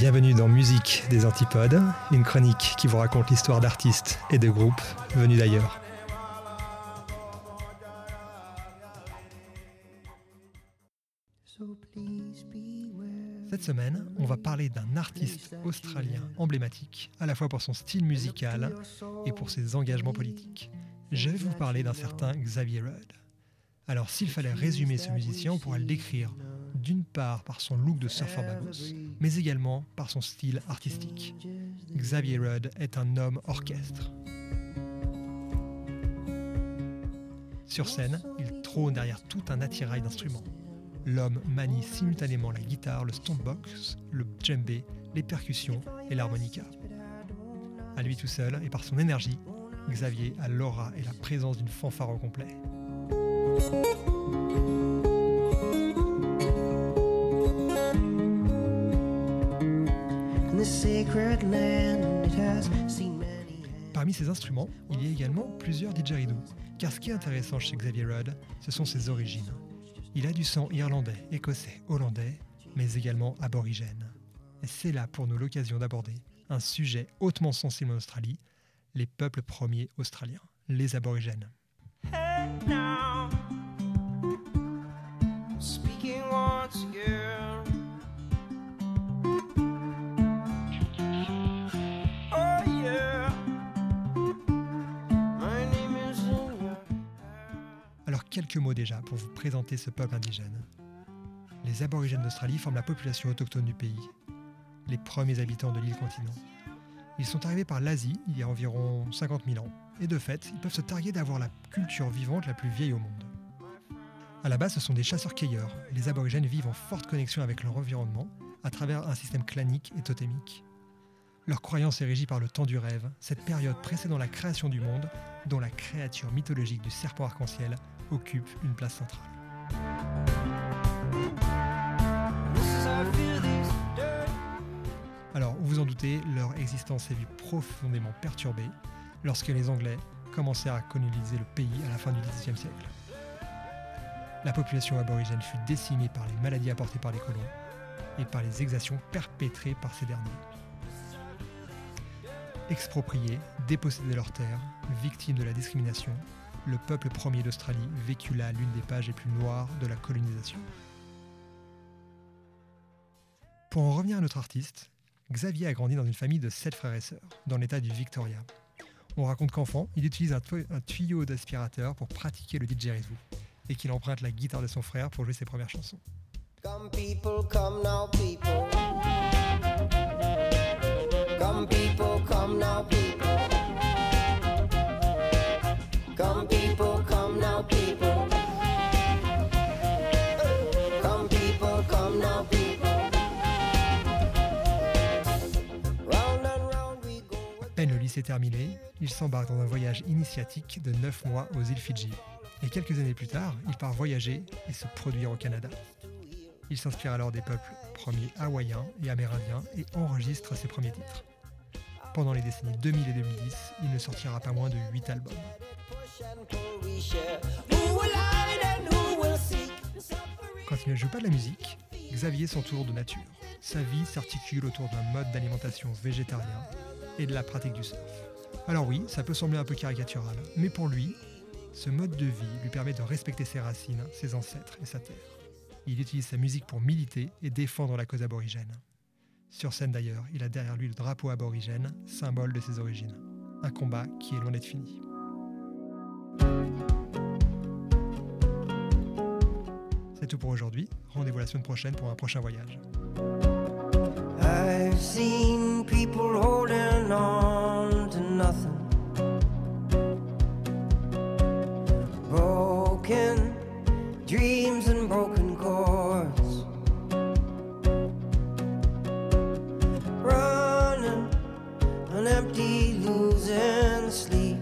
Bienvenue dans Musique des Antipodes, une chronique qui vous raconte l'histoire d'artistes et de groupes venus d'ailleurs. Cette semaine, on va parler d'un artiste australien emblématique, à la fois pour son style musical et pour ses engagements politiques. Je vais vous parler d'un certain Xavier Rudd. Alors s'il fallait résumer ce musicien, on pourrait le décrire d'une part par son look de surfer bagos, mais également par son style artistique. Xavier Rudd est un homme orchestre. Sur scène, il trône derrière tout un attirail d'instruments. L'homme manie simultanément la guitare, le stompbox, le djembé, les percussions et l'harmonica. À lui tout seul et par son énergie, Xavier a l'aura et la présence d'une fanfare au complet. Parmi ces instruments, il y a également plusieurs didgeridoo. Car ce qui est intéressant chez Xavier Rudd, ce sont ses origines. Il a du sang irlandais, écossais, hollandais, mais également aborigène. C'est là pour nous l'occasion d'aborder un sujet hautement sensible en Australie, les peuples premiers australiens, les aborigènes. Quelques mots déjà pour vous présenter ce peuple indigène. Les aborigènes d'Australie forment la population autochtone du pays, les premiers habitants de l'île continent. Ils sont arrivés par l'Asie il y a environ 50 000 ans, et de fait, ils peuvent se targuer d'avoir la culture vivante la plus vieille au monde. À la base, ce sont des chasseurs-cueilleurs. Les aborigènes vivent en forte connexion avec leur environnement à travers un système clanique et totémique. Leur croyance est régie par le temps du rêve, cette période précédant la création du monde, dont la créature mythologique du serpent arc-en-ciel occupe une place centrale. Alors, vous vous en doutez, leur existence s'est vue profondément perturbée lorsque les Anglais commencèrent à coloniser le pays à la fin du XVIIe siècle. La population aborigène fut décimée par les maladies apportées par les colons et par les exactions perpétrées par ces derniers. Expropriés, dépossédés de leurs terres, victimes de la discrimination, le peuple premier d'Australie vécut là l'une des pages les plus noires de la colonisation. Pour en revenir à notre artiste, Xavier a grandi dans une famille de sept frères et sœurs, dans l'état du Victoria. On raconte qu'enfant, il utilise un, tuyau d'aspirateur pour pratiquer le didgeridoo et qu'il emprunte la guitare de son frère pour jouer ses premières chansons. Lycée terminé, il s'embarque dans un voyage initiatique de 9 mois aux îles Fidji. Et quelques années plus tard, il part voyager et se produire au Canada. Il s'inspire alors des peuples premiers hawaïens et amérindiens et enregistre ses premiers titres. Pendant les décennies 2000 et 2010, il ne sortira pas moins de 8 albums. Quand il ne joue pas de la musique, Xavier s'entoure de nature. Sa vie s'articule autour d'un mode d'alimentation végétarien et de la pratique du surf. Alors oui, ça peut sembler un peu caricatural, mais pour lui, ce mode de vie lui permet de respecter ses racines, ses ancêtres et sa terre. Il utilise sa musique pour militer et défendre la cause aborigène. Sur scène d'ailleurs, il a derrière lui le drapeau aborigène, symbole de ses origines. Un combat qui est loin d'être fini. C'est tout pour aujourd'hui. Rendez-vous la semaine prochaine pour un prochain voyage. On to nothing. Broken dreams and broken chords. Running on empty, losing sleep.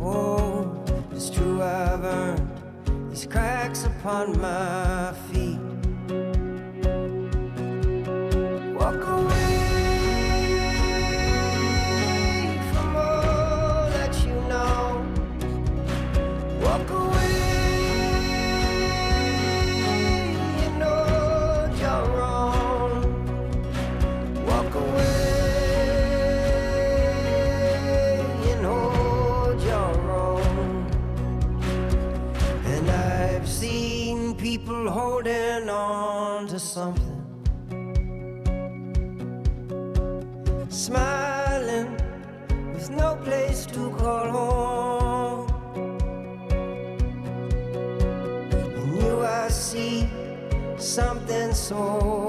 Oh, it's true, I've earned these cracks upon my feet. something. Smiling with no place to call home. In you, I see something so.